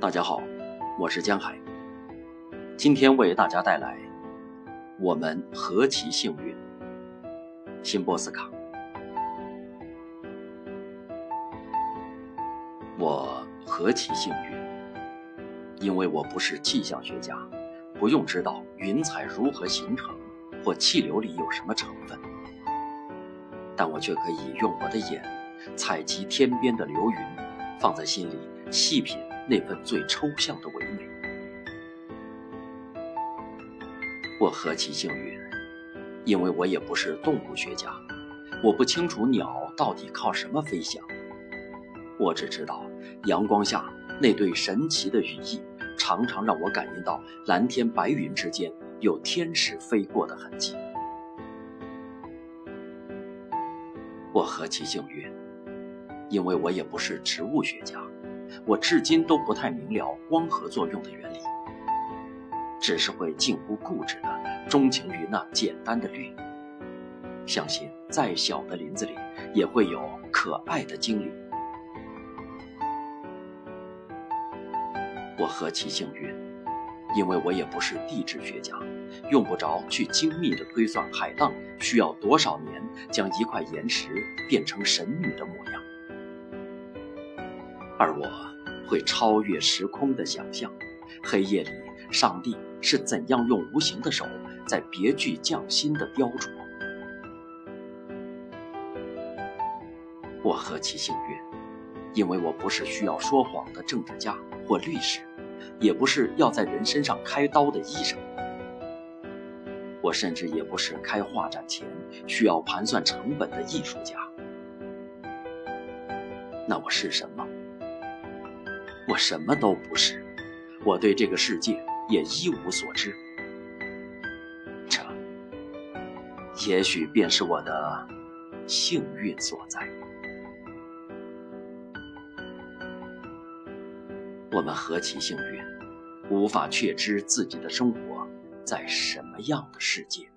大家好，我是江海。今天为大家带来《我们何其幸运》。辛波斯卡，我何其幸运，因为我不是气象学家，不用知道云彩如何形成或气流里有什么成分，但我却可以用我的眼采集天边的流云，放在心里细品。那份最抽象的唯美，我何其幸运，因为我也不是动物学家，我不清楚鸟到底靠什么飞翔，我只知道阳光下那对神奇的羽翼，常常让我感应到蓝天白云之间有天使飞过的痕迹。我何其幸运，因为我也不是植物学家。我至今都不太明了光合作用的原理，只是会近乎固执的钟情于那简单的绿。相信再小的林子里也会有可爱的精灵。我何其幸运，因为我也不是地质学家，用不着去精密的推算海浪需要多少年将一块岩石变成神女的模样。而我会超越时空的想象，黑夜里上帝是怎样用无形的手在别具匠心的雕琢。我何其幸运，因为我不是需要说谎的政治家或律师，也不是要在人身上开刀的医生，我甚至也不是开画展前需要盘算成本的艺术家。那我是什么？我什么都不是，我对这个世界也一无所知。这，也许便是我的幸运所在。我们何其幸运，无法确知自己的生活在什么样的世界。